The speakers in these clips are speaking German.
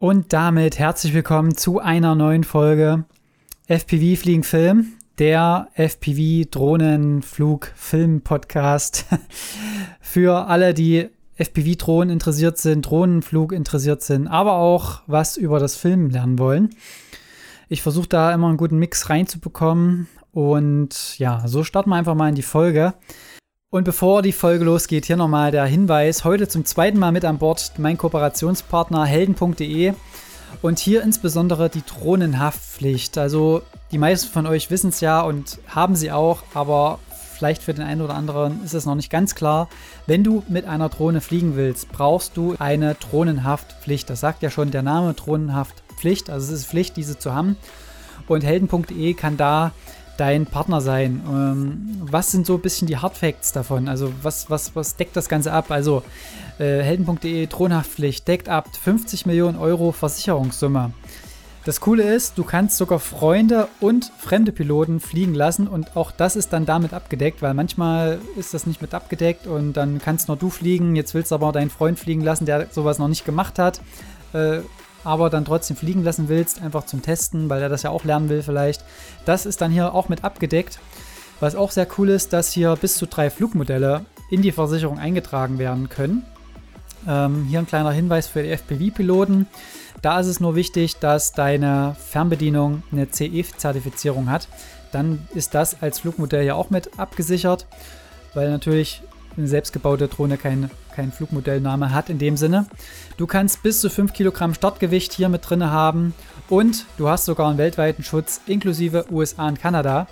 Und damit herzlich willkommen zu einer neuen Folge FPV Fliegen Film, der FPV Drohnenflug Film Podcast für alle, die FPV Drohnen interessiert sind, Drohnenflug interessiert sind, aber auch was über das Film lernen wollen. Ich versuche da immer einen guten Mix reinzubekommen und ja, so starten wir einfach mal in die Folge. Und bevor die Folge losgeht, hier nochmal der Hinweis. Heute zum zweiten Mal mit an Bord mein Kooperationspartner helden.de und hier insbesondere die Drohnenhaftpflicht. Also die meisten von euch wissen es ja und haben sie auch, aber vielleicht für den einen oder anderen ist es noch nicht ganz klar. Wenn du mit einer Drohne fliegen willst, brauchst du eine Drohnenhaftpflicht. Das sagt ja schon der Name Drohnenhaftpflicht. Also es ist Pflicht, diese zu haben. Und helden.de kann da dein Partner sein. Ähm, was sind so ein bisschen die Hardfacts davon? Also was, was, was deckt das Ganze ab? Also äh, helden.de Thronhaftpflicht deckt ab 50 Millionen Euro Versicherungssumme. Das Coole ist, du kannst sogar Freunde und fremde Piloten fliegen lassen und auch das ist dann damit abgedeckt, weil manchmal ist das nicht mit abgedeckt und dann kannst nur du fliegen, jetzt willst du aber deinen Freund fliegen lassen, der sowas noch nicht gemacht hat. Äh, aber dann trotzdem fliegen lassen willst, einfach zum Testen, weil er das ja auch lernen will vielleicht. Das ist dann hier auch mit abgedeckt. Was auch sehr cool ist, dass hier bis zu drei Flugmodelle in die Versicherung eingetragen werden können. Ähm, hier ein kleiner Hinweis für die FPV-Piloten. Da ist es nur wichtig, dass deine Fernbedienung eine CE-Zertifizierung hat. Dann ist das als Flugmodell ja auch mit abgesichert, weil natürlich eine selbstgebaute Drohne kein, kein Flugmodellname hat in dem Sinne. Du kannst bis zu 5 Kilogramm Startgewicht hier mit drin haben und du hast sogar einen weltweiten Schutz inklusive USA und Kanada.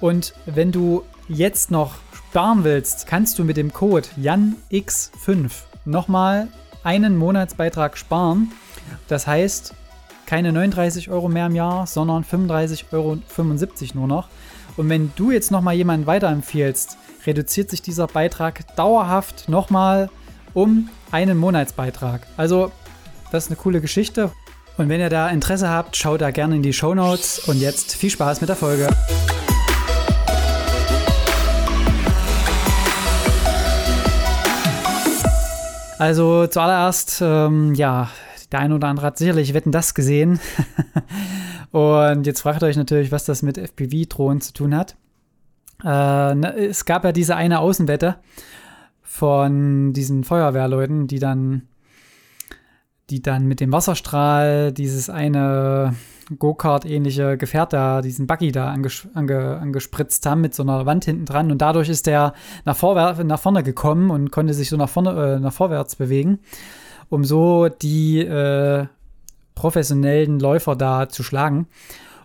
Und wenn du jetzt noch sparen willst, kannst du mit dem Code JANX5 nochmal einen Monatsbeitrag sparen. Das heißt, keine 39 Euro mehr im Jahr, sondern 35,75 Euro nur noch. Und wenn du jetzt nochmal jemanden weiterempfiehlst, reduziert sich dieser Beitrag dauerhaft nochmal um einen Monatsbeitrag. Also, das ist eine coole Geschichte. Und wenn ihr da Interesse habt, schaut da gerne in die Show Notes. Und jetzt viel Spaß mit der Folge. Also zuallererst, ähm, ja, der eine oder andere hat sicherlich Wetten das gesehen. Und jetzt fragt ihr euch natürlich, was das mit FPV-Drohnen zu tun hat. Äh, ne, es gab ja diese eine Außenwette von diesen Feuerwehrleuten, die dann, die dann mit dem Wasserstrahl dieses eine Go-Kart-ähnliche Gefährt da, diesen Buggy da anges ange angespritzt haben mit so einer Wand hinten dran und dadurch ist der nach, nach vorne gekommen und konnte sich so nach vorne, äh, nach vorwärts bewegen, um so die äh, professionellen Läufer da zu schlagen.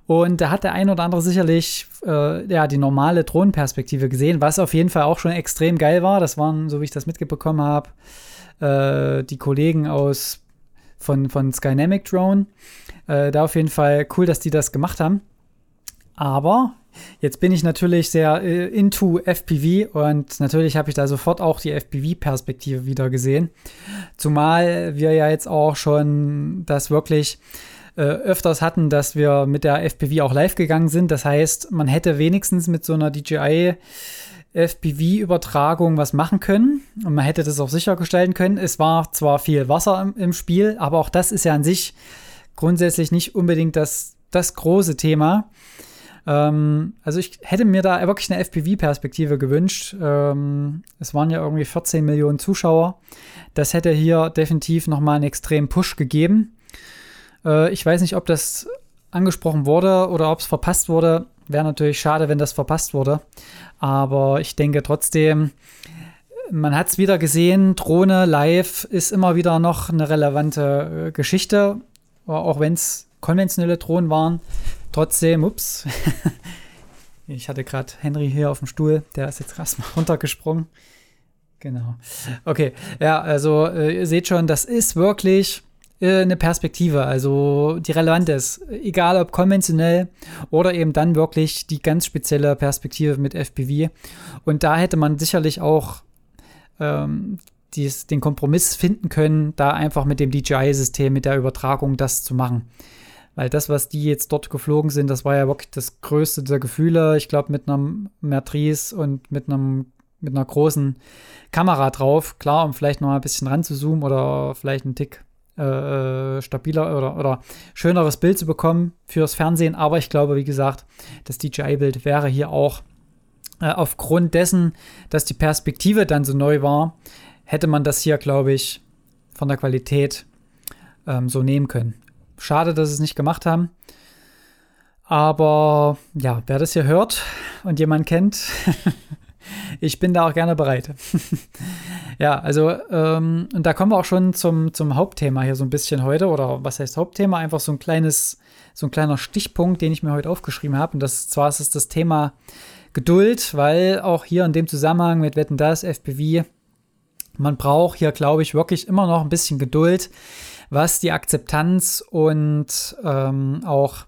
Und da hat der ein oder andere sicherlich äh, ja, die normale Drohnenperspektive gesehen, was auf jeden Fall auch schon extrem geil war. Das waren, so wie ich das mitbekommen habe, äh, die Kollegen aus von, von Skynamic Drone. Äh, da auf jeden Fall cool, dass die das gemacht haben. Aber jetzt bin ich natürlich sehr äh, into FPV und natürlich habe ich da sofort auch die FPV-Perspektive wieder gesehen. Zumal wir ja jetzt auch schon das wirklich äh, öfters hatten, dass wir mit der FPV auch live gegangen sind. Das heißt, man hätte wenigstens mit so einer DJI FPV-Übertragung was machen können und man hätte das auch sicher gestalten können. Es war zwar viel Wasser im, im Spiel, aber auch das ist ja an sich grundsätzlich nicht unbedingt das, das große Thema. Ähm, also ich hätte mir da wirklich eine FPV-Perspektive gewünscht. Ähm, es waren ja irgendwie 14 Millionen Zuschauer. Das hätte hier definitiv nochmal einen extremen Push gegeben. Äh, ich weiß nicht, ob das angesprochen wurde oder ob es verpasst wurde. Wäre natürlich schade, wenn das verpasst wurde. Aber ich denke trotzdem, man hat es wieder gesehen, Drohne live ist immer wieder noch eine relevante äh, Geschichte. Auch wenn es konventionelle Drohnen waren. Trotzdem, ups. ich hatte gerade Henry hier auf dem Stuhl, der ist jetzt erstmal runtergesprungen. Genau. Okay, ja, also äh, ihr seht schon, das ist wirklich äh, eine Perspektive, also die relevant ist. Egal ob konventionell oder eben dann wirklich die ganz spezielle Perspektive mit FPV. Und da hätte man sicherlich auch ähm, dies, den Kompromiss finden können, da einfach mit dem DJI-System, mit der Übertragung das zu machen. Weil das, was die jetzt dort geflogen sind, das war ja wirklich das größte der Gefühle. Ich glaube, mit einem Matrice und mit einem mit einer großen Kamera drauf. Klar, um vielleicht noch ein bisschen ranzuzoomen oder vielleicht einen Tick äh, stabiler oder, oder schöneres Bild zu bekommen fürs Fernsehen. Aber ich glaube, wie gesagt, das DJI-Bild wäre hier auch äh, aufgrund dessen, dass die Perspektive dann so neu war, hätte man das hier, glaube ich, von der Qualität ähm, so nehmen können. Schade, dass sie es nicht gemacht haben. Aber ja, wer das hier hört und jemand kennt, ich bin da auch gerne bereit. ja, also, ähm, und da kommen wir auch schon zum, zum Hauptthema hier so ein bisschen heute. Oder was heißt Hauptthema? Einfach so ein kleines, so ein kleiner Stichpunkt, den ich mir heute aufgeschrieben habe. Und das zwar ist es das Thema Geduld, weil auch hier in dem Zusammenhang mit Wetten das, FPV, man braucht hier, glaube ich, wirklich immer noch ein bisschen Geduld, was die Akzeptanz und ähm, auch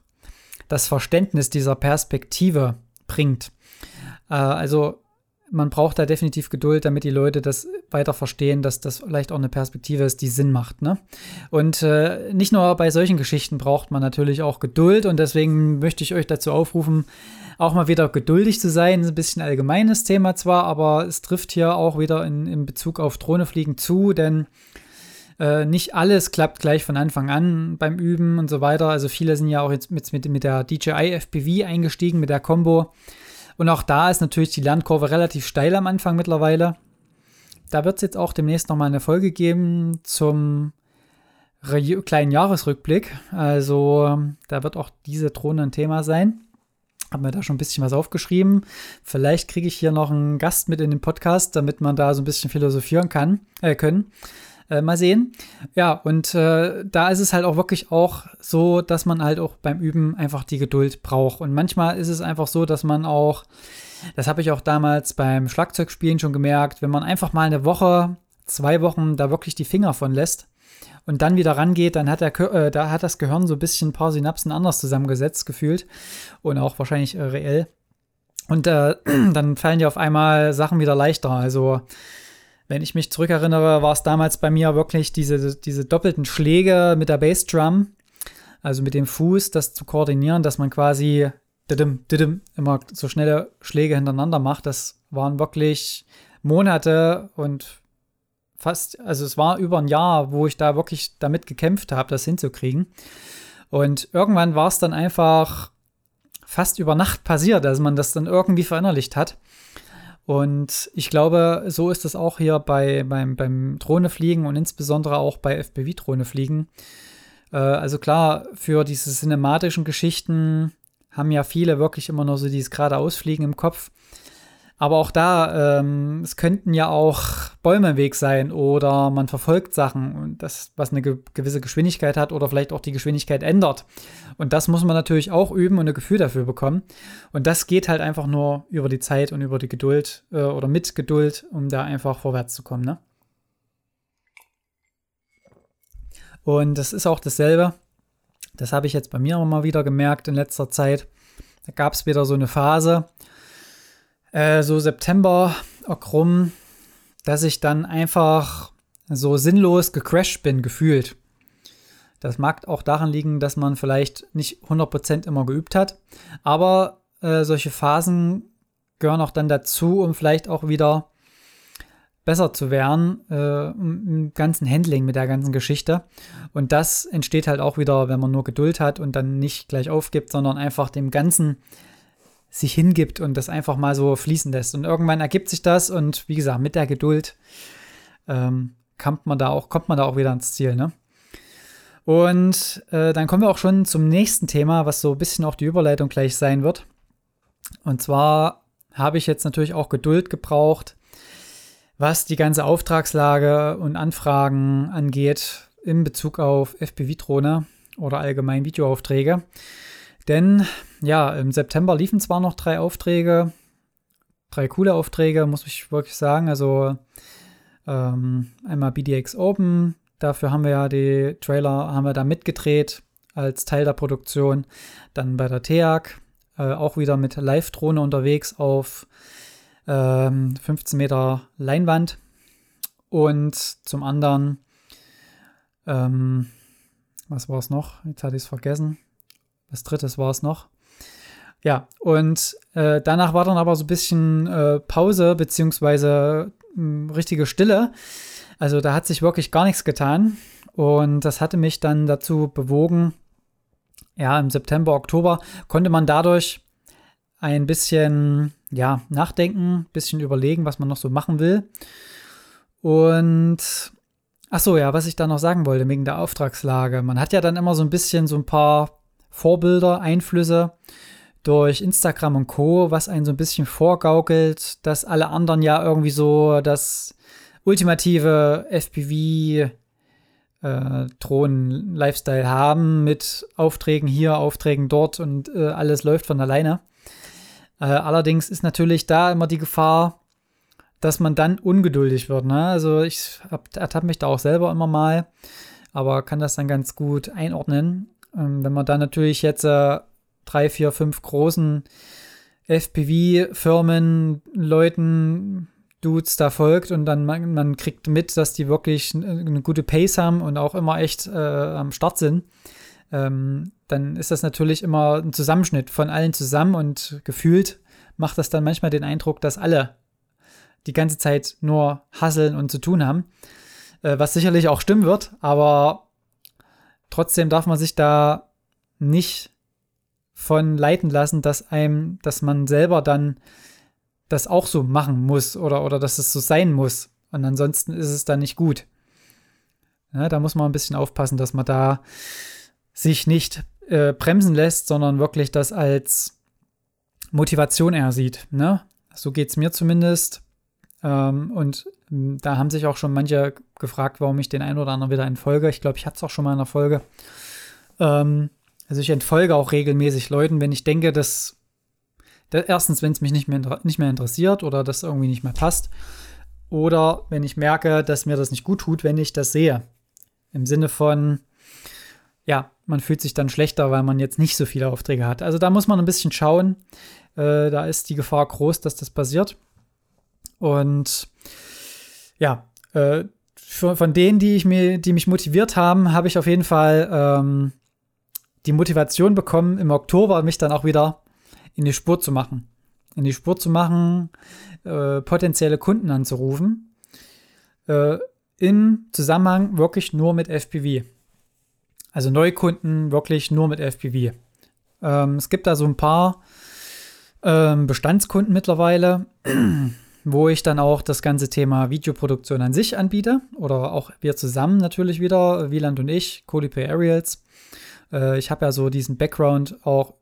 das Verständnis dieser Perspektive bringt. Äh, also man braucht da definitiv Geduld, damit die Leute das weiter verstehen, dass das vielleicht auch eine Perspektive ist, die Sinn macht. Ne? Und äh, nicht nur bei solchen Geschichten braucht man natürlich auch Geduld und deswegen möchte ich euch dazu aufrufen, auch mal wieder geduldig zu sein. Ein bisschen allgemeines Thema zwar, aber es trifft hier auch wieder in, in Bezug auf Drohnefliegen zu, denn äh, nicht alles klappt gleich von Anfang an beim Üben und so weiter. Also viele sind ja auch jetzt mit, mit, mit der DJI FPV eingestiegen, mit der Combo. Und auch da ist natürlich die Lernkurve relativ steil am Anfang mittlerweile. Da wird es jetzt auch demnächst nochmal eine Folge geben zum kleinen Jahresrückblick. Also da wird auch diese Drohne ein Thema sein. Habe mir da schon ein bisschen was aufgeschrieben. Vielleicht kriege ich hier noch einen Gast mit in den Podcast, damit man da so ein bisschen philosophieren kann, äh, können. Äh, mal sehen. Ja, und äh, da ist es halt auch wirklich auch so, dass man halt auch beim Üben einfach die Geduld braucht. Und manchmal ist es einfach so, dass man auch, das habe ich auch damals beim Schlagzeugspielen schon gemerkt, wenn man einfach mal eine Woche, zwei Wochen da wirklich die Finger von lässt, und dann wieder rangeht, dann hat, der, äh, da hat das Gehirn so ein bisschen ein paar Synapsen anders zusammengesetzt gefühlt und auch wahrscheinlich äh, reell. Und äh, dann fallen dir auf einmal Sachen wieder leichter. Also wenn ich mich zurückerinnere, war es damals bei mir wirklich diese, diese doppelten Schläge mit der Bassdrum, also mit dem Fuß, das zu koordinieren, dass man quasi didim, didim, immer so schnelle Schläge hintereinander macht. Das waren wirklich Monate und fast, also es war über ein Jahr, wo ich da wirklich damit gekämpft habe, das hinzukriegen. Und irgendwann war es dann einfach fast über Nacht passiert, dass man das dann irgendwie verinnerlicht hat. Und ich glaube, so ist es auch hier bei, beim, beim Drohnefliegen und insbesondere auch bei FPV-Drohnefliegen. Äh, also klar, für diese cinematischen Geschichten haben ja viele wirklich immer nur so dieses geradeausfliegen im Kopf. Aber auch da, ähm, es könnten ja auch Bäume im Weg sein oder man verfolgt Sachen, das, was eine ge gewisse Geschwindigkeit hat oder vielleicht auch die Geschwindigkeit ändert. Und das muss man natürlich auch üben und ein Gefühl dafür bekommen. Und das geht halt einfach nur über die Zeit und über die Geduld äh, oder mit Geduld, um da einfach vorwärts zu kommen. Ne? Und das ist auch dasselbe. Das habe ich jetzt bei mir immer mal wieder gemerkt in letzter Zeit. Da gab es wieder so eine Phase, äh, so September rum, dass ich dann einfach so sinnlos gecrashed bin, gefühlt. Das mag auch daran liegen, dass man vielleicht nicht 100% immer geübt hat. Aber äh, solche Phasen gehören auch dann dazu, um vielleicht auch wieder besser zu werden äh, im ganzen Handling mit der ganzen Geschichte. Und das entsteht halt auch wieder, wenn man nur Geduld hat und dann nicht gleich aufgibt, sondern einfach dem Ganzen sich hingibt und das einfach mal so fließen lässt. Und irgendwann ergibt sich das und wie gesagt, mit der Geduld ähm, kommt man da auch, kommt man da auch wieder ans Ziel, ne? Und äh, dann kommen wir auch schon zum nächsten Thema, was so ein bisschen auch die Überleitung gleich sein wird. Und zwar habe ich jetzt natürlich auch Geduld gebraucht, was die ganze Auftragslage und Anfragen angeht in Bezug auf FPV-Drohne oder allgemein Videoaufträge. Denn ja, im September liefen zwar noch drei Aufträge, drei coole Aufträge, muss ich wirklich sagen. Also ähm, einmal BDX Open, dafür haben wir ja die Trailer, haben wir da mitgedreht als Teil der Produktion. Dann bei der TEAG, äh, auch wieder mit Live-Drohne unterwegs auf ähm, 15 Meter Leinwand. Und zum anderen, ähm, was war es noch? Jetzt hatte ich es vergessen. Was drittes war es noch. Ja, und äh, danach war dann aber so ein bisschen äh, Pause, beziehungsweise hm, richtige Stille. Also da hat sich wirklich gar nichts getan. Und das hatte mich dann dazu bewogen, ja, im September, Oktober konnte man dadurch ein bisschen, ja, nachdenken, ein bisschen überlegen, was man noch so machen will. Und ach so, ja, was ich da noch sagen wollte, wegen der Auftragslage. Man hat ja dann immer so ein bisschen so ein paar Vorbilder, Einflüsse durch Instagram und Co., was einen so ein bisschen vorgaukelt, dass alle anderen ja irgendwie so das ultimative FPV äh, haben mit Aufträgen hier, Aufträgen dort und äh, alles läuft von alleine. Äh, allerdings ist natürlich da immer die Gefahr, dass man dann ungeduldig wird. Ne? Also ich ertappe mich da auch selber immer mal, aber kann das dann ganz gut einordnen. Ähm, wenn man dann natürlich jetzt äh, drei, vier, fünf großen FPV-Firmen, Leuten, Dudes da folgt und dann man, man, kriegt mit, dass die wirklich eine gute Pace haben und auch immer echt äh, am Start sind, ähm, dann ist das natürlich immer ein Zusammenschnitt von allen zusammen und gefühlt macht das dann manchmal den Eindruck, dass alle die ganze Zeit nur hasseln und zu tun haben, äh, was sicherlich auch stimmen wird, aber trotzdem darf man sich da nicht von leiten lassen, dass einem, dass man selber dann das auch so machen muss oder, oder dass es so sein muss. Und ansonsten ist es dann nicht gut. Ja, da muss man ein bisschen aufpassen, dass man da sich nicht äh, bremsen lässt, sondern wirklich das als Motivation eher sieht. Ne? So geht es mir zumindest. Ähm, und hm, da haben sich auch schon manche gefragt, warum ich den einen oder anderen wieder entfolge. Ich glaube, ich hatte es auch schon mal in der Folge. Ähm, also ich entfolge auch regelmäßig Leuten, wenn ich denke, dass erstens, wenn es mich nicht mehr, nicht mehr interessiert oder das irgendwie nicht mehr passt. Oder wenn ich merke, dass mir das nicht gut tut, wenn ich das sehe. Im Sinne von, ja, man fühlt sich dann schlechter, weil man jetzt nicht so viele Aufträge hat. Also da muss man ein bisschen schauen. Äh, da ist die Gefahr groß, dass das passiert. Und ja, äh, für, von denen, die, ich mir, die mich motiviert haben, habe ich auf jeden Fall ähm, die Motivation bekommen, im Oktober mich dann auch wieder in die Spur zu machen. In die Spur zu machen, äh, potenzielle Kunden anzurufen. Äh, Im Zusammenhang wirklich nur mit FPV. Also Neukunden wirklich nur mit FPV. Ähm, es gibt da so ein paar ähm, Bestandskunden mittlerweile, wo ich dann auch das ganze Thema Videoproduktion an sich anbiete. Oder auch wir zusammen natürlich wieder, Wieland und ich, Colipay Aerials. Äh, ich habe ja so diesen Background auch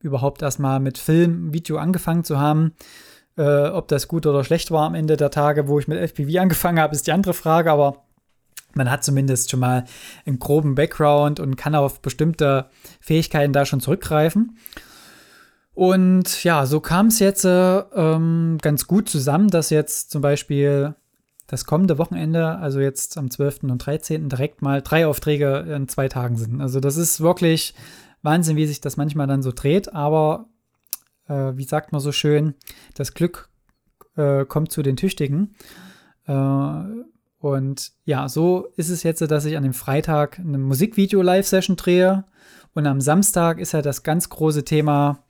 überhaupt erstmal mit Film, Video angefangen zu haben. Äh, ob das gut oder schlecht war am Ende der Tage, wo ich mit FPV angefangen habe, ist die andere Frage, aber man hat zumindest schon mal einen groben Background und kann auf bestimmte Fähigkeiten da schon zurückgreifen. Und ja, so kam es jetzt äh, ähm, ganz gut zusammen, dass jetzt zum Beispiel das kommende Wochenende, also jetzt am 12. und 13. direkt mal drei Aufträge in zwei Tagen sind. Also das ist wirklich Wahnsinn, wie sich das manchmal dann so dreht, aber äh, wie sagt man so schön, das Glück äh, kommt zu den Tüchtigen. Äh, und ja, so ist es jetzt, dass ich an dem Freitag eine Musikvideo-Live-Session drehe und am Samstag ist ja das ganz große Thema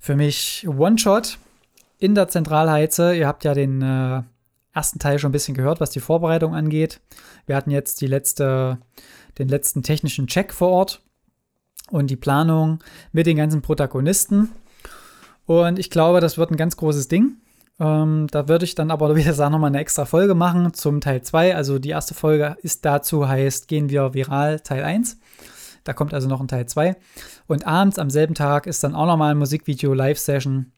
für mich One-Shot in der Zentralheize. Ihr habt ja den äh, ersten Teil schon ein bisschen gehört, was die Vorbereitung angeht. Wir hatten jetzt die letzte, den letzten technischen Check vor Ort und die Planung mit den ganzen Protagonisten. Und ich glaube, das wird ein ganz großes Ding. Ähm, da würde ich dann aber, wie gesagt, nochmal eine extra Folge machen zum Teil 2. Also die erste Folge ist dazu, heißt Gehen wir viral Teil 1. Da kommt also noch ein Teil 2. Und abends am selben Tag ist dann auch nochmal ein Musikvideo-Live-Session.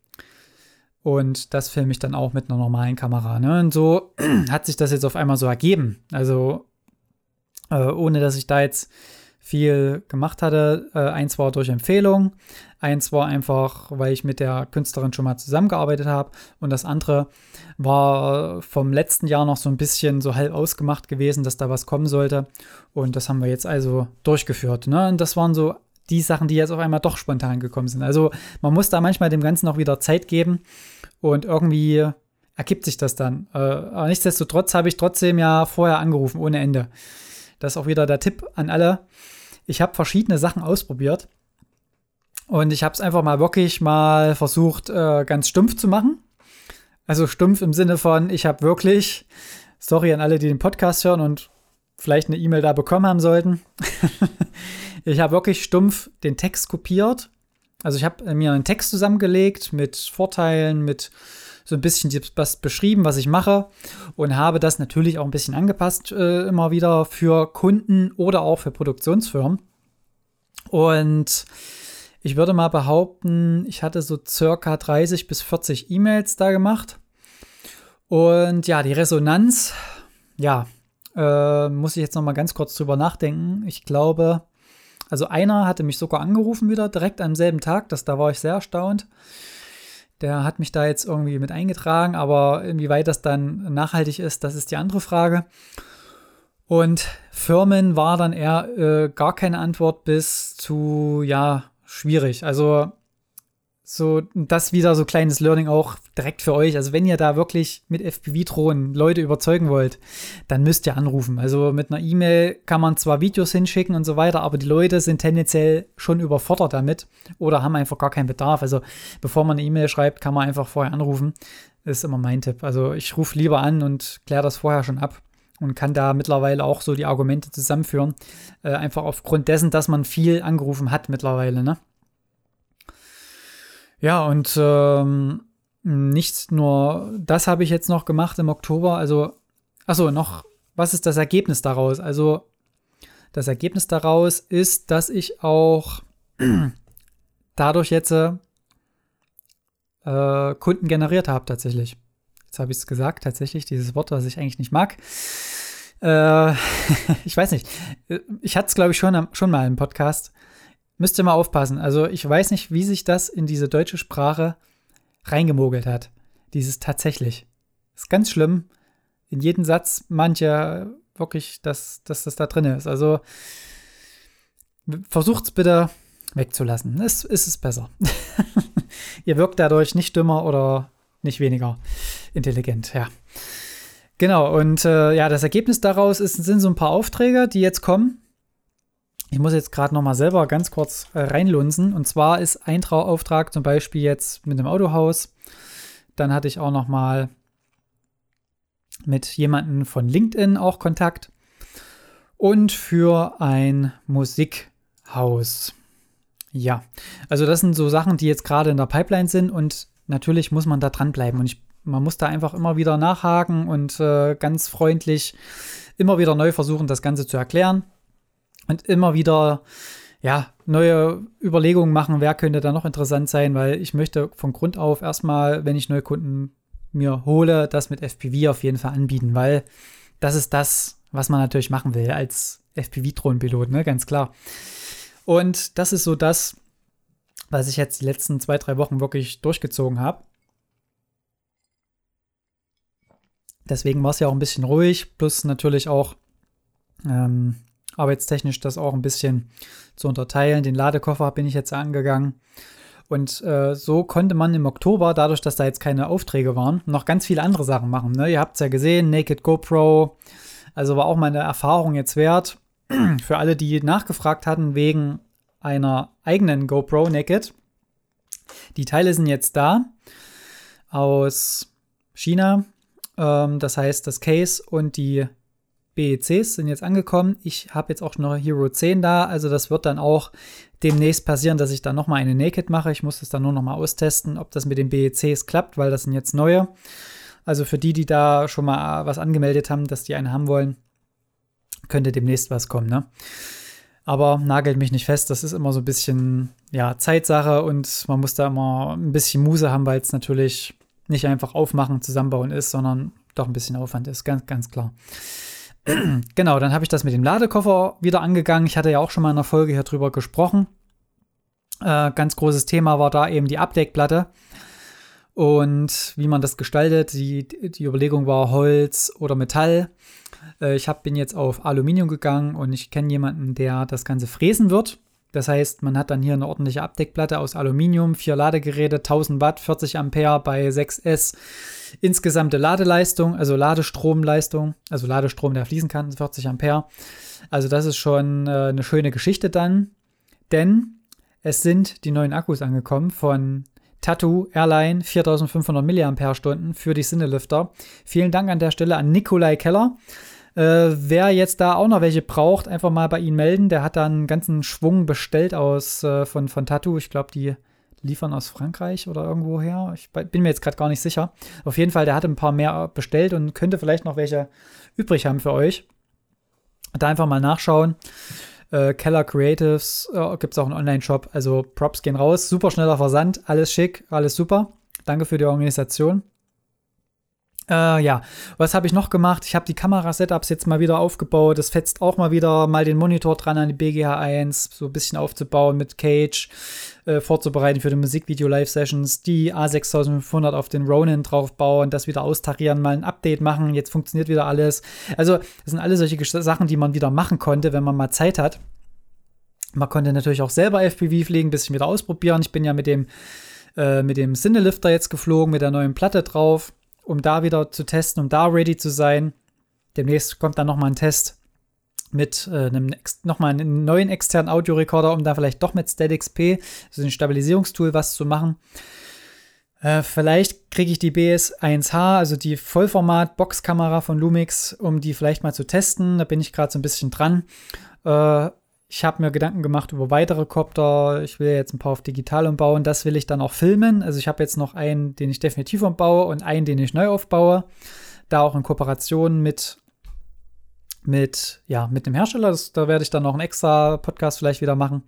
Und das filme ich dann auch mit einer normalen Kamera. Ne? Und so hat sich das jetzt auf einmal so ergeben. Also äh, ohne dass ich da jetzt viel gemacht hatte. Äh, eins war durch Empfehlung, eins war einfach, weil ich mit der Künstlerin schon mal zusammengearbeitet habe und das andere war vom letzten Jahr noch so ein bisschen so halb ausgemacht gewesen, dass da was kommen sollte und das haben wir jetzt also durchgeführt. Ne? Und das waren so die Sachen, die jetzt auf einmal doch spontan gekommen sind. Also man muss da manchmal dem Ganzen auch wieder Zeit geben und irgendwie ergibt sich das dann. Äh, aber nichtsdestotrotz habe ich trotzdem ja vorher angerufen, ohne Ende. Das ist auch wieder der Tipp an alle ich habe verschiedene Sachen ausprobiert. Und ich habe es einfach mal wirklich mal versucht, äh, ganz stumpf zu machen. Also stumpf im Sinne von, ich habe wirklich, sorry an alle, die den Podcast hören und vielleicht eine E-Mail da bekommen haben sollten. ich habe wirklich stumpf den Text kopiert. Also ich habe mir einen Text zusammengelegt mit Vorteilen, mit so ein bisschen was beschrieben, was ich mache und habe das natürlich auch ein bisschen angepasst äh, immer wieder für Kunden oder auch für Produktionsfirmen. Und ich würde mal behaupten, ich hatte so circa 30 bis 40 E-Mails da gemacht. Und ja, die Resonanz, ja, äh, muss ich jetzt noch mal ganz kurz drüber nachdenken. Ich glaube, also einer hatte mich sogar angerufen wieder direkt am selben Tag. Das, da war ich sehr erstaunt. Der hat mich da jetzt irgendwie mit eingetragen, aber inwieweit das dann nachhaltig ist, das ist die andere Frage. Und Firmen war dann eher äh, gar keine Antwort bis zu, ja, schwierig. Also so, das wieder so kleines Learning auch direkt für euch. Also wenn ihr da wirklich mit FPV-Drohnen Leute überzeugen wollt, dann müsst ihr anrufen. Also mit einer E-Mail kann man zwar Videos hinschicken und so weiter, aber die Leute sind tendenziell schon überfordert damit oder haben einfach gar keinen Bedarf. Also bevor man eine E-Mail schreibt, kann man einfach vorher anrufen. Das ist immer mein Tipp. Also ich rufe lieber an und kläre das vorher schon ab und kann da mittlerweile auch so die Argumente zusammenführen. Äh, einfach aufgrund dessen, dass man viel angerufen hat mittlerweile, ne? Ja, und ähm, nicht nur das habe ich jetzt noch gemacht im Oktober. Also, achso, noch, was ist das Ergebnis daraus? Also, das Ergebnis daraus ist, dass ich auch dadurch jetzt äh, Kunden generiert habe, tatsächlich. Jetzt habe ich es gesagt, tatsächlich, dieses Wort, was ich eigentlich nicht mag. Äh, ich weiß nicht. Ich hatte es, glaube ich, schon, schon mal im Podcast. Müsst ihr mal aufpassen. Also ich weiß nicht, wie sich das in diese deutsche Sprache reingemogelt hat. Dieses tatsächlich. Ist ganz schlimm. In jedem Satz mancher wirklich, dass, dass das da drin ist. Also versucht es bitte wegzulassen. Es ist es besser. Ihr wirkt dadurch nicht dümmer oder nicht weniger intelligent, ja. Genau, und äh, ja, das Ergebnis daraus ist, sind so ein paar Aufträge, die jetzt kommen. Ich muss jetzt gerade noch mal selber ganz kurz äh, reinlunsen. Und zwar ist ein Trauauftrag zum Beispiel jetzt mit einem Autohaus. Dann hatte ich auch noch mal mit jemandem von LinkedIn auch Kontakt. Und für ein Musikhaus. Ja, also das sind so Sachen, die jetzt gerade in der Pipeline sind und natürlich muss man da dranbleiben. Und ich, man muss da einfach immer wieder nachhaken und äh, ganz freundlich immer wieder neu versuchen, das Ganze zu erklären und immer wieder ja, neue Überlegungen machen, wer könnte da noch interessant sein, weil ich möchte von Grund auf erstmal, wenn ich neue Kunden mir hole, das mit FPV auf jeden Fall anbieten, weil das ist das, was man natürlich machen will als FPV-Drohnenpilot, ne, ganz klar. Und das ist so das, was ich jetzt die letzten zwei, drei Wochen wirklich durchgezogen habe. Deswegen war es ja auch ein bisschen ruhig, plus natürlich auch ähm, arbeitstechnisch das auch ein bisschen zu unterteilen. Den Ladekoffer bin ich jetzt angegangen. Und äh, so konnte man im Oktober, dadurch, dass da jetzt keine Aufträge waren, noch ganz viele andere Sachen machen. Ne? Ihr habt es ja gesehen, Naked GoPro. Also war auch meine Erfahrung jetzt wert. Für alle, die nachgefragt hatten wegen einer eigenen GoPro Naked. Die Teile sind jetzt da aus China. Ähm, das heißt, das Case und die BECs sind jetzt angekommen. Ich habe jetzt auch noch Hero 10 da, also das wird dann auch demnächst passieren, dass ich dann nochmal eine Naked mache. Ich muss das dann nur nochmal austesten, ob das mit den BECs klappt, weil das sind jetzt neue. Also für die, die da schon mal was angemeldet haben, dass die eine haben wollen, könnte demnächst was kommen, ne? Aber nagelt mich nicht fest, das ist immer so ein bisschen, ja, Zeitsache und man muss da immer ein bisschen Muse haben, weil es natürlich nicht einfach aufmachen, zusammenbauen ist, sondern doch ein bisschen Aufwand ist, ganz, ganz klar. genau, dann habe ich das mit dem Ladekoffer wieder angegangen. Ich hatte ja auch schon mal in einer Folge hier drüber gesprochen. Äh, ganz großes Thema war da eben die Abdeckplatte und wie man das gestaltet. Die, die Überlegung war Holz oder Metall. Äh, ich hab, bin jetzt auf Aluminium gegangen und ich kenne jemanden, der das Ganze fräsen wird. Das heißt, man hat dann hier eine ordentliche Abdeckplatte aus Aluminium, vier Ladegeräte, 1000 Watt, 40 Ampere bei 6S. Insgesamte Ladeleistung, also Ladestromleistung, also Ladestrom, der fließen kann, 40 Ampere. Also das ist schon äh, eine schöne Geschichte dann, denn es sind die neuen Akkus angekommen von Tattoo Airline 4500 mAh für die Sinnelifter. Vielen Dank an der Stelle an Nikolai Keller. Äh, wer jetzt da auch noch welche braucht, einfach mal bei ihm melden. Der hat da einen ganzen Schwung bestellt aus äh, von, von Tattoo. Ich glaube, die liefern aus Frankreich oder irgendwo her. Ich bin mir jetzt gerade gar nicht sicher. Auf jeden Fall, der hat ein paar mehr bestellt und könnte vielleicht noch welche übrig haben für euch. Da einfach mal nachschauen. Äh, Keller Creatives äh, gibt es auch einen Online-Shop. Also Props gehen raus. Super schneller Versand. Alles schick, alles super. Danke für die Organisation. Äh, ja, was habe ich noch gemacht? Ich habe die Kamera-Setups jetzt mal wieder aufgebaut. Das fetzt auch mal wieder mal den Monitor dran an die BGH1, so ein bisschen aufzubauen mit Cage, äh, vorzubereiten für die Musikvideo-Live-Sessions, die A6500 auf den Ronin draufbauen, das wieder austarieren, mal ein Update machen. Jetzt funktioniert wieder alles. Also, das sind alle solche Sachen, die man wieder machen konnte, wenn man mal Zeit hat. Man konnte natürlich auch selber FPV fliegen, ein bisschen wieder ausprobieren. Ich bin ja mit dem, äh, mit dem Cinelifter jetzt geflogen, mit der neuen Platte drauf um da wieder zu testen, um da ready zu sein. Demnächst kommt dann nochmal ein Test mit äh, einem nochmal einen neuen externen Audiorekorder, um da vielleicht doch mit StatXP, also ein Stabilisierungstool, was zu machen. Äh, vielleicht kriege ich die BS1H, also die Vollformat-Boxkamera von Lumix, um die vielleicht mal zu testen. Da bin ich gerade so ein bisschen dran. Äh, ich habe mir Gedanken gemacht über weitere Copter. Ich will jetzt ein paar auf digital umbauen. Das will ich dann auch filmen. Also ich habe jetzt noch einen, den ich definitiv umbaue und einen, den ich neu aufbaue. Da auch in Kooperation mit mit ja mit dem Hersteller. Das, da werde ich dann noch einen extra Podcast vielleicht wieder machen.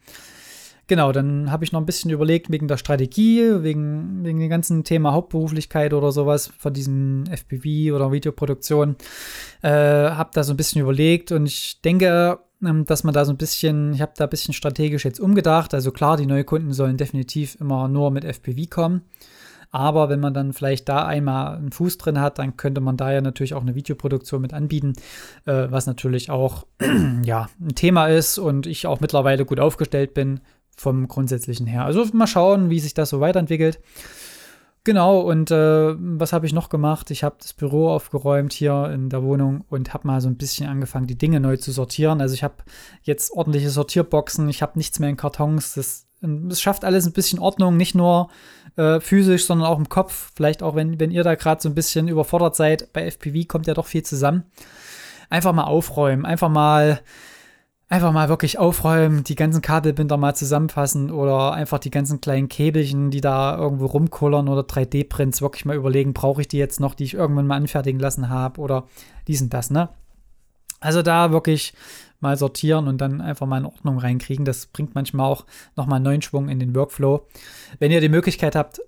Genau, dann habe ich noch ein bisschen überlegt wegen der Strategie, wegen, wegen dem ganzen Thema Hauptberuflichkeit oder sowas von diesem FPV oder Videoproduktion. Äh, habe da so ein bisschen überlegt und ich denke, dass man da so ein bisschen, ich habe da ein bisschen strategisch jetzt umgedacht. Also klar, die neuen Kunden sollen definitiv immer nur mit FPV kommen. Aber wenn man dann vielleicht da einmal einen Fuß drin hat, dann könnte man da ja natürlich auch eine Videoproduktion mit anbieten, äh, was natürlich auch ja, ein Thema ist und ich auch mittlerweile gut aufgestellt bin vom Grundsätzlichen her. Also mal schauen, wie sich das so weiterentwickelt. Genau, und äh, was habe ich noch gemacht? Ich habe das Büro aufgeräumt hier in der Wohnung und habe mal so ein bisschen angefangen, die Dinge neu zu sortieren. Also ich habe jetzt ordentliche Sortierboxen, ich habe nichts mehr in Kartons. Das, das schafft alles ein bisschen Ordnung, nicht nur äh, physisch, sondern auch im Kopf. Vielleicht auch, wenn, wenn ihr da gerade so ein bisschen überfordert seid. Bei FPV kommt ja doch viel zusammen. Einfach mal aufräumen, einfach mal einfach mal wirklich aufräumen, die ganzen Kabelbinder mal zusammenfassen oder einfach die ganzen kleinen Käbelchen, die da irgendwo rumkullern oder 3D-Prints wirklich mal überlegen, brauche ich die jetzt noch, die ich irgendwann mal anfertigen lassen habe oder dies und das, ne? Also da wirklich mal sortieren und dann einfach mal in Ordnung reinkriegen. Das bringt manchmal auch nochmal neuen Schwung in den Workflow. Wenn ihr die Möglichkeit habt,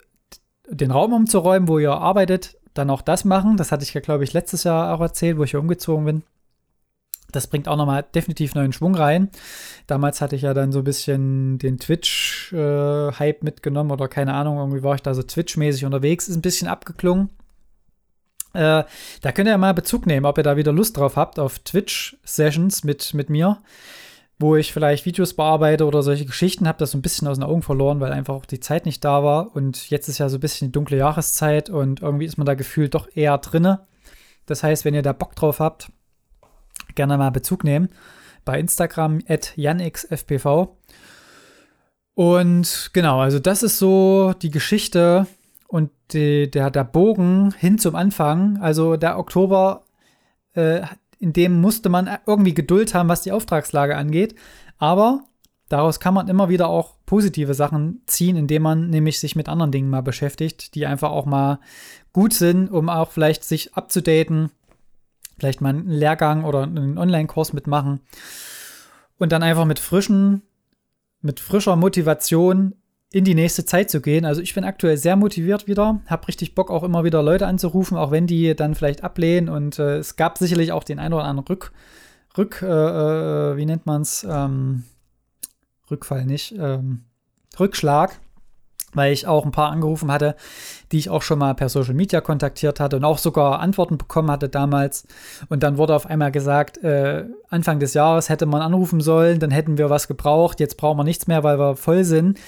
den Raum umzuräumen, wo ihr arbeitet, dann auch das machen. Das hatte ich ja, glaube ich, letztes Jahr auch erzählt, wo ich hier umgezogen bin. Das bringt auch nochmal definitiv neuen Schwung rein. Damals hatte ich ja dann so ein bisschen den Twitch-Hype äh, mitgenommen oder keine Ahnung, irgendwie war ich da so Twitch-mäßig unterwegs, ist ein bisschen abgeklungen. Äh, da könnt ihr mal Bezug nehmen, ob ihr da wieder Lust drauf habt auf Twitch-Sessions mit, mit mir, wo ich vielleicht Videos bearbeite oder solche Geschichten. Habe das so ein bisschen aus den Augen verloren, weil einfach auch die Zeit nicht da war. Und jetzt ist ja so ein bisschen die dunkle Jahreszeit und irgendwie ist man da gefühlt doch eher drinne. Das heißt, wenn ihr da Bock drauf habt, gerne mal Bezug nehmen. Bei Instagram at janxfpv. Und genau, also das ist so die Geschichte und die, der, der Bogen hin zum Anfang. Also der Oktober, äh, in dem musste man irgendwie Geduld haben, was die Auftragslage angeht. Aber daraus kann man immer wieder auch positive Sachen ziehen, indem man nämlich sich mit anderen Dingen mal beschäftigt, die einfach auch mal gut sind, um auch vielleicht sich abzudaten, vielleicht mal einen Lehrgang oder einen Online-Kurs mitmachen und dann einfach mit frischen, mit frischer Motivation in die nächste Zeit zu gehen. Also ich bin aktuell sehr motiviert wieder, habe richtig Bock auch immer wieder Leute anzurufen, auch wenn die dann vielleicht ablehnen und äh, es gab sicherlich auch den einen oder anderen Rück, Rück, äh, äh, wie nennt man es, ähm, Rückfall nicht, ähm, Rückschlag weil ich auch ein paar angerufen hatte, die ich auch schon mal per Social Media kontaktiert hatte und auch sogar Antworten bekommen hatte damals. Und dann wurde auf einmal gesagt, äh, Anfang des Jahres hätte man anrufen sollen, dann hätten wir was gebraucht, jetzt brauchen wir nichts mehr, weil wir voll sind.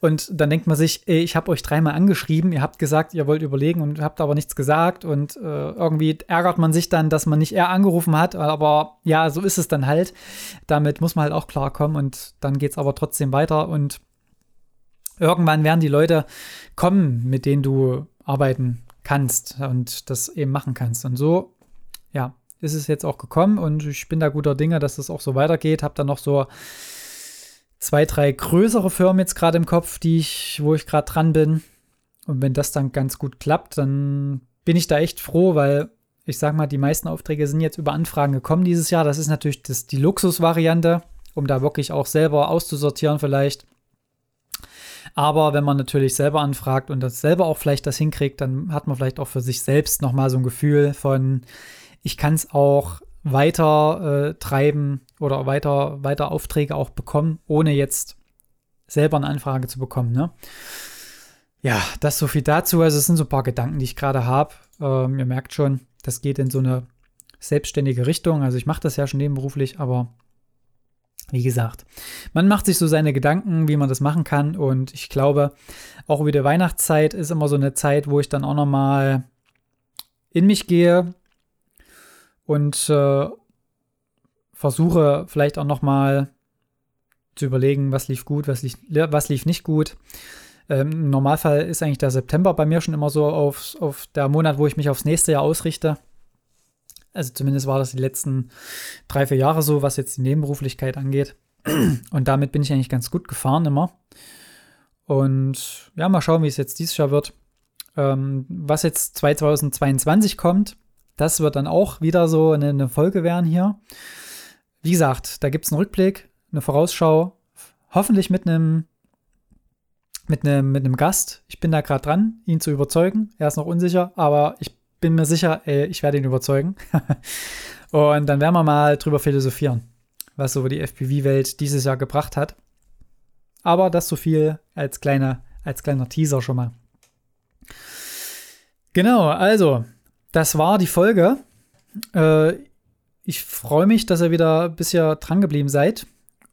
Und dann denkt man sich, ey, ich habe euch dreimal angeschrieben, ihr habt gesagt, ihr wollt überlegen und habt aber nichts gesagt. Und äh, irgendwie ärgert man sich dann, dass man nicht eher angerufen hat, aber ja, so ist es dann halt. Damit muss man halt auch klarkommen und dann geht es aber trotzdem weiter und irgendwann werden die Leute kommen, mit denen du arbeiten kannst und das eben machen kannst. Und so, ja, ist es jetzt auch gekommen und ich bin da guter Dinge, dass das auch so weitergeht. Habe dann noch so zwei, drei größere Firmen jetzt gerade im Kopf, die ich, wo ich gerade dran bin. Und wenn das dann ganz gut klappt, dann bin ich da echt froh, weil ich sag mal, die meisten Aufträge sind jetzt über Anfragen gekommen dieses Jahr. Das ist natürlich das, die Luxusvariante, um da wirklich auch selber auszusortieren vielleicht. Aber wenn man natürlich selber anfragt und das selber auch vielleicht das hinkriegt, dann hat man vielleicht auch für sich selbst nochmal so ein Gefühl von, ich kann es auch weiter äh, treiben oder weiter, weiter Aufträge auch bekommen, ohne jetzt selber eine Anfrage zu bekommen. Ne? Ja, das so viel dazu. Also es sind so ein paar Gedanken, die ich gerade habe. Ähm, ihr merkt schon, das geht in so eine selbstständige Richtung. Also ich mache das ja schon nebenberuflich, aber wie gesagt, man macht sich so seine Gedanken, wie man das machen kann. Und ich glaube, auch wieder Weihnachtszeit ist immer so eine Zeit, wo ich dann auch noch mal in mich gehe und äh, versuche vielleicht auch noch mal zu überlegen, was lief gut, was lief, was lief nicht gut. Ähm, Im Normalfall ist eigentlich der September bei mir schon immer so auf, auf der Monat, wo ich mich aufs nächste Jahr ausrichte. Also zumindest war das die letzten drei, vier Jahre so, was jetzt die Nebenberuflichkeit angeht. Und damit bin ich eigentlich ganz gut gefahren immer. Und ja, mal schauen, wie es jetzt dieses Jahr wird. Ähm, was jetzt 2022 kommt, das wird dann auch wieder so eine, eine Folge werden hier. Wie gesagt, da gibt es einen Rückblick, eine Vorausschau, hoffentlich mit einem mit einem mit einem Gast. Ich bin da gerade dran, ihn zu überzeugen. Er ist noch unsicher, aber ich bin mir sicher, ey, ich werde ihn überzeugen. und dann werden wir mal drüber philosophieren, was so die FPV-Welt dieses Jahr gebracht hat. Aber das so viel als, kleine, als kleiner Teaser schon mal. Genau, also, das war die Folge. Äh, ich freue mich, dass ihr wieder bisher dran geblieben seid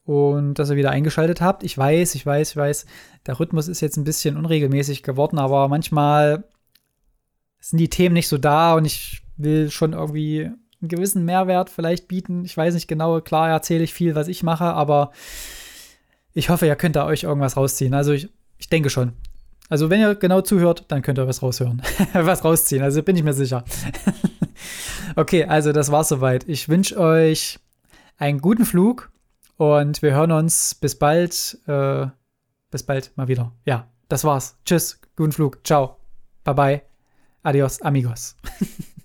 und dass ihr wieder eingeschaltet habt. Ich weiß, ich weiß, ich weiß, der Rhythmus ist jetzt ein bisschen unregelmäßig geworden, aber manchmal sind die Themen nicht so da und ich will schon irgendwie einen gewissen Mehrwert vielleicht bieten. Ich weiß nicht genau, klar erzähle ich viel, was ich mache, aber ich hoffe, ihr könnt da euch irgendwas rausziehen. Also ich, ich denke schon. Also wenn ihr genau zuhört, dann könnt ihr was raushören. was rausziehen, also bin ich mir sicher. okay, also das war's soweit. Ich wünsche euch einen guten Flug und wir hören uns bis bald. Äh, bis bald mal wieder. Ja, das war's. Tschüss, guten Flug. Ciao. Bye bye. Adiós amigos.